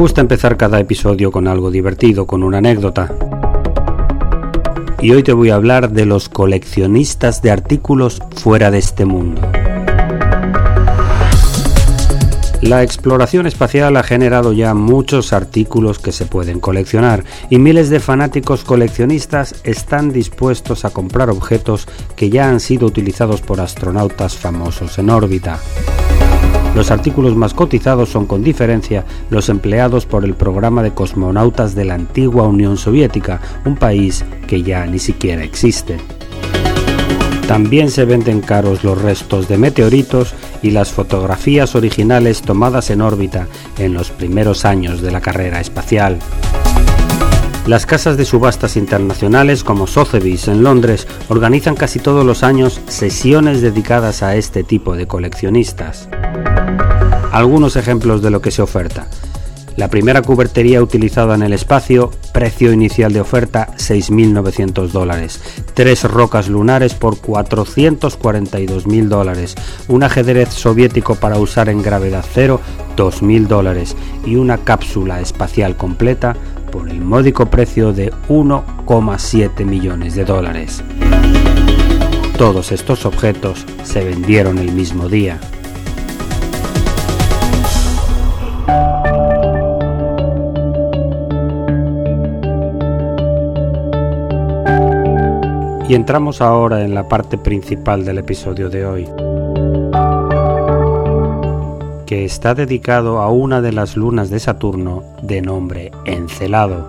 Gusta empezar cada episodio con algo divertido, con una anécdota. Y hoy te voy a hablar de los coleccionistas de artículos fuera de este mundo. La exploración espacial ha generado ya muchos artículos que se pueden coleccionar y miles de fanáticos coleccionistas están dispuestos a comprar objetos que ya han sido utilizados por astronautas famosos en órbita. Los artículos más cotizados son con diferencia los empleados por el programa de cosmonautas de la antigua Unión Soviética, un país que ya ni siquiera existe. También se venden caros los restos de meteoritos y las fotografías originales tomadas en órbita en los primeros años de la carrera espacial. Las casas de subastas internacionales como Sotheby's en Londres organizan casi todos los años sesiones dedicadas a este tipo de coleccionistas. Algunos ejemplos de lo que se oferta. La primera cubertería utilizada en el espacio, precio inicial de oferta 6.900 dólares. Tres rocas lunares por 442.000 dólares. Un ajedrez soviético para usar en gravedad cero, 2.000 dólares. Y una cápsula espacial completa por el módico precio de 1,7 millones de dólares. Todos estos objetos se vendieron el mismo día. Y entramos ahora en la parte principal del episodio de hoy, que está dedicado a una de las lunas de Saturno de nombre Encelado.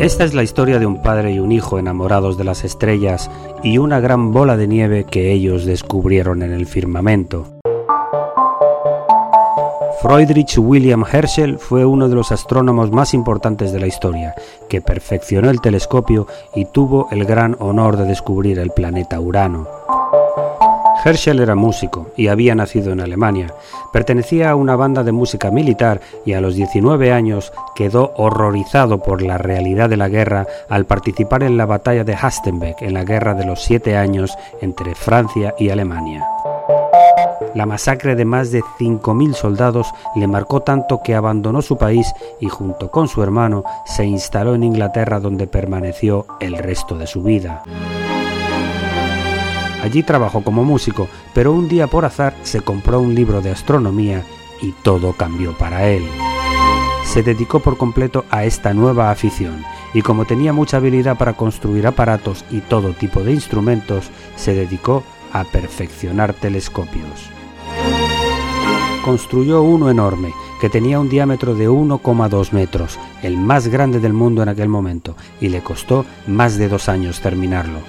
Esta es la historia de un padre y un hijo enamorados de las estrellas y una gran bola de nieve que ellos descubrieron en el firmamento. Friedrich William Herschel fue uno de los astrónomos más importantes de la historia, que perfeccionó el telescopio y tuvo el gran honor de descubrir el planeta Urano. Herschel era músico y había nacido en Alemania. Pertenecía a una banda de música militar y a los 19 años quedó horrorizado por la realidad de la guerra al participar en la batalla de Hastenbeck en la Guerra de los Siete Años entre Francia y Alemania. La masacre de más de 5.000 soldados le marcó tanto que abandonó su país y junto con su hermano se instaló en Inglaterra donde permaneció el resto de su vida. Allí trabajó como músico, pero un día por azar se compró un libro de astronomía y todo cambió para él. Se dedicó por completo a esta nueva afición y como tenía mucha habilidad para construir aparatos y todo tipo de instrumentos, se dedicó a perfeccionar telescopios construyó uno enorme, que tenía un diámetro de 1,2 metros, el más grande del mundo en aquel momento, y le costó más de dos años terminarlo.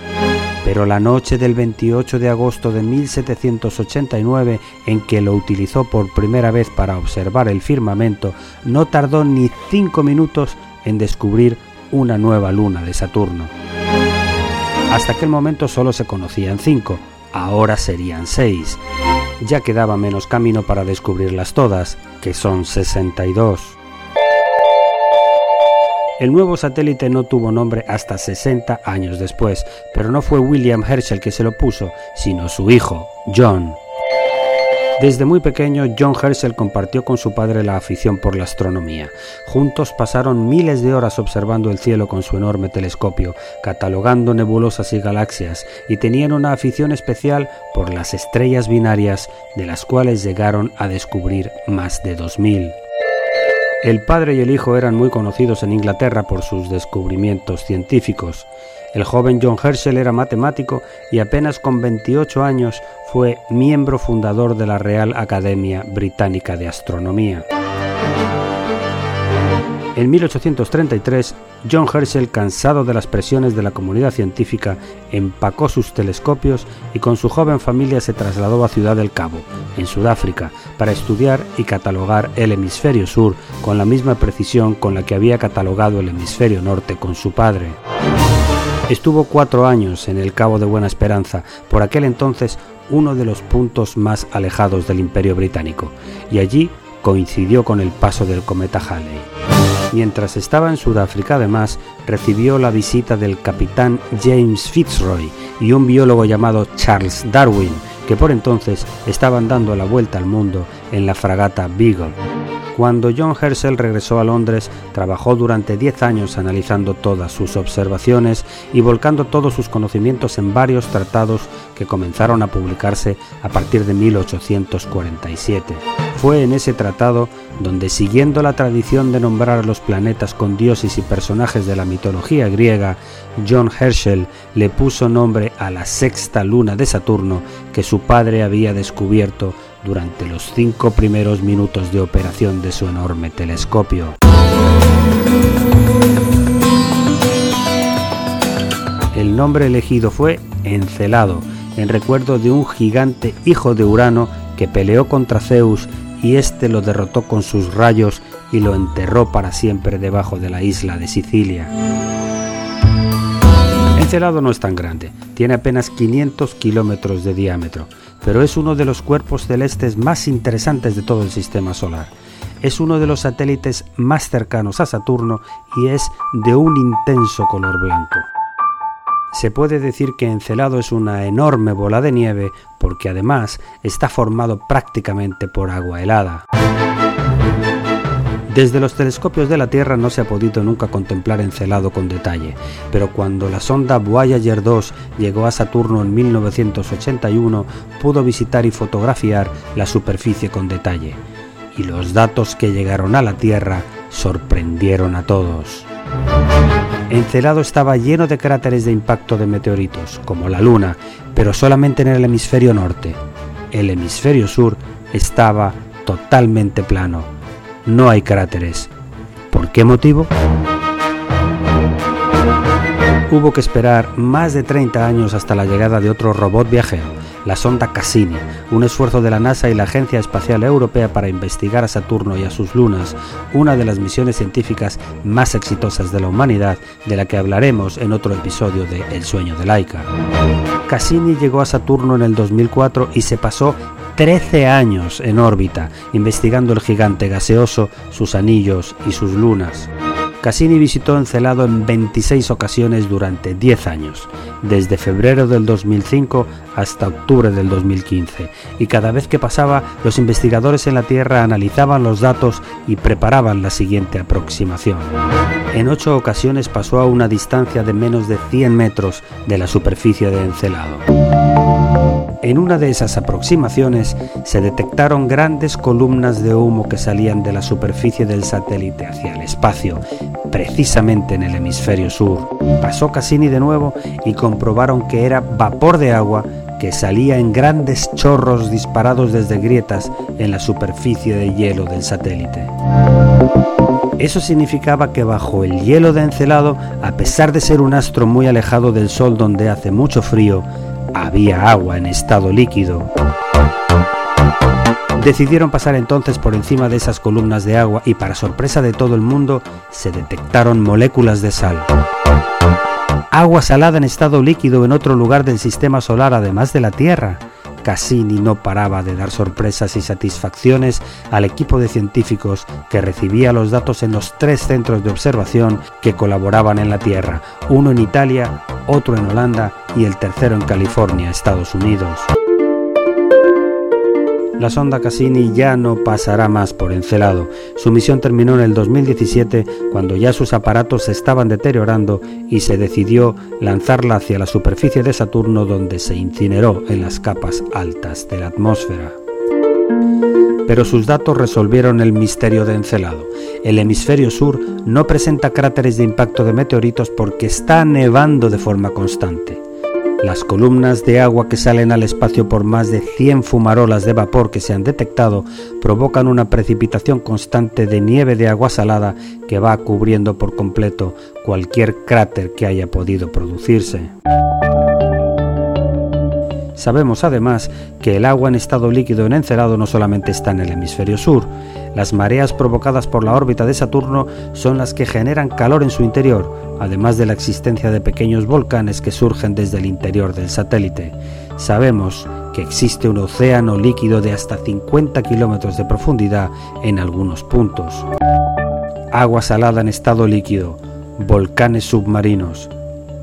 Pero la noche del 28 de agosto de 1789, en que lo utilizó por primera vez para observar el firmamento, no tardó ni cinco minutos en descubrir una nueva luna de Saturno. Hasta aquel momento solo se conocían cinco, ahora serían seis ya quedaba menos camino para descubrirlas todas, que son 62. El nuevo satélite no tuvo nombre hasta 60 años después, pero no fue William Herschel que se lo puso, sino su hijo, John. Desde muy pequeño, John Herschel compartió con su padre la afición por la astronomía. Juntos pasaron miles de horas observando el cielo con su enorme telescopio, catalogando nebulosas y galaxias, y tenían una afición especial por las estrellas binarias, de las cuales llegaron a descubrir más de 2000. El padre y el hijo eran muy conocidos en Inglaterra por sus descubrimientos científicos. El joven John Herschel era matemático y apenas con 28 años fue miembro fundador de la Real Academia Británica de Astronomía. En 1833, John Herschel, cansado de las presiones de la comunidad científica, empacó sus telescopios y con su joven familia se trasladó a Ciudad del Cabo, en Sudáfrica, para estudiar y catalogar el hemisferio sur con la misma precisión con la que había catalogado el hemisferio norte con su padre. Estuvo cuatro años en el Cabo de Buena Esperanza, por aquel entonces uno de los puntos más alejados del Imperio Británico, y allí coincidió con el paso del cometa Halley. Mientras estaba en Sudáfrica, además, recibió la visita del capitán James Fitzroy y un biólogo llamado Charles Darwin, que por entonces estaban dando la vuelta al mundo en la fragata Beagle. Cuando John Herschel regresó a Londres, trabajó durante 10 años analizando todas sus observaciones y volcando todos sus conocimientos en varios tratados que comenzaron a publicarse a partir de 1847. Fue en ese tratado donde, siguiendo la tradición de nombrar a los planetas con dioses y personajes de la mitología griega, John Herschel le puso nombre a la sexta luna de Saturno que su padre había descubierto durante los cinco primeros minutos de operación de su enorme telescopio. El nombre elegido fue Encelado, en recuerdo de un gigante hijo de Urano que peleó contra Zeus y éste lo derrotó con sus rayos y lo enterró para siempre debajo de la isla de Sicilia. Encelado no es tan grande, tiene apenas 500 kilómetros de diámetro, pero es uno de los cuerpos celestes más interesantes de todo el sistema solar. Es uno de los satélites más cercanos a Saturno y es de un intenso color blanco. Se puede decir que Encelado es una enorme bola de nieve porque además está formado prácticamente por agua helada. Desde los telescopios de la Tierra no se ha podido nunca contemplar Encelado con detalle, pero cuando la sonda Voyager 2 llegó a Saturno en 1981, pudo visitar y fotografiar la superficie con detalle. Y los datos que llegaron a la Tierra sorprendieron a todos. Encelado estaba lleno de cráteres de impacto de meteoritos, como la Luna, pero solamente en el hemisferio norte. El hemisferio sur estaba totalmente plano. No hay cráteres. ¿Por qué motivo? Hubo que esperar más de 30 años hasta la llegada de otro robot viajero, la sonda Cassini, un esfuerzo de la NASA y la Agencia Espacial Europea para investigar a Saturno y a sus lunas, una de las misiones científicas más exitosas de la humanidad, de la que hablaremos en otro episodio de El sueño de Laika. Cassini llegó a Saturno en el 2004 y se pasó 13 años en órbita, investigando el gigante gaseoso, sus anillos y sus lunas. Cassini visitó Encelado en 26 ocasiones durante 10 años, desde febrero del 2005 hasta octubre del 2015, y cada vez que pasaba, los investigadores en la Tierra analizaban los datos y preparaban la siguiente aproximación. En ocho ocasiones pasó a una distancia de menos de 100 metros de la superficie de Encelado. En una de esas aproximaciones se detectaron grandes columnas de humo que salían de la superficie del satélite hacia el espacio, precisamente en el hemisferio sur. Pasó Cassini de nuevo y comprobaron que era vapor de agua que salía en grandes chorros disparados desde grietas en la superficie de hielo del satélite. Eso significaba que bajo el hielo de Encelado, a pesar de ser un astro muy alejado del Sol donde hace mucho frío, había agua en estado líquido. Decidieron pasar entonces por encima de esas columnas de agua y para sorpresa de todo el mundo se detectaron moléculas de sal. Agua salada en estado líquido en otro lugar del sistema solar además de la Tierra. Cassini no paraba de dar sorpresas y satisfacciones al equipo de científicos que recibía los datos en los tres centros de observación que colaboraban en la Tierra, uno en Italia, otro en Holanda y el tercero en California, Estados Unidos la sonda Cassini ya no pasará más por Encelado. Su misión terminó en el 2017 cuando ya sus aparatos se estaban deteriorando y se decidió lanzarla hacia la superficie de Saturno donde se incineró en las capas altas de la atmósfera. Pero sus datos resolvieron el misterio de Encelado. El hemisferio sur no presenta cráteres de impacto de meteoritos porque está nevando de forma constante. Las columnas de agua que salen al espacio por más de 100 fumarolas de vapor que se han detectado provocan una precipitación constante de nieve de agua salada que va cubriendo por completo cualquier cráter que haya podido producirse. Sabemos además que el agua en estado líquido en Encelado no solamente está en el hemisferio sur, las mareas provocadas por la órbita de Saturno son las que generan calor en su interior, además de la existencia de pequeños volcanes que surgen desde el interior del satélite. Sabemos que existe un océano líquido de hasta 50 kilómetros de profundidad en algunos puntos. Agua salada en estado líquido, volcanes submarinos,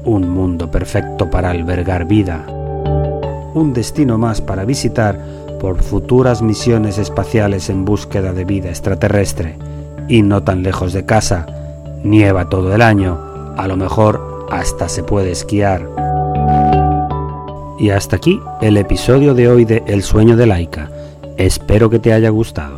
un mundo perfecto para albergar vida un destino más para visitar por futuras misiones espaciales en búsqueda de vida extraterrestre. Y no tan lejos de casa, nieva todo el año, a lo mejor hasta se puede esquiar. Y hasta aquí el episodio de hoy de El sueño de Laika. Espero que te haya gustado.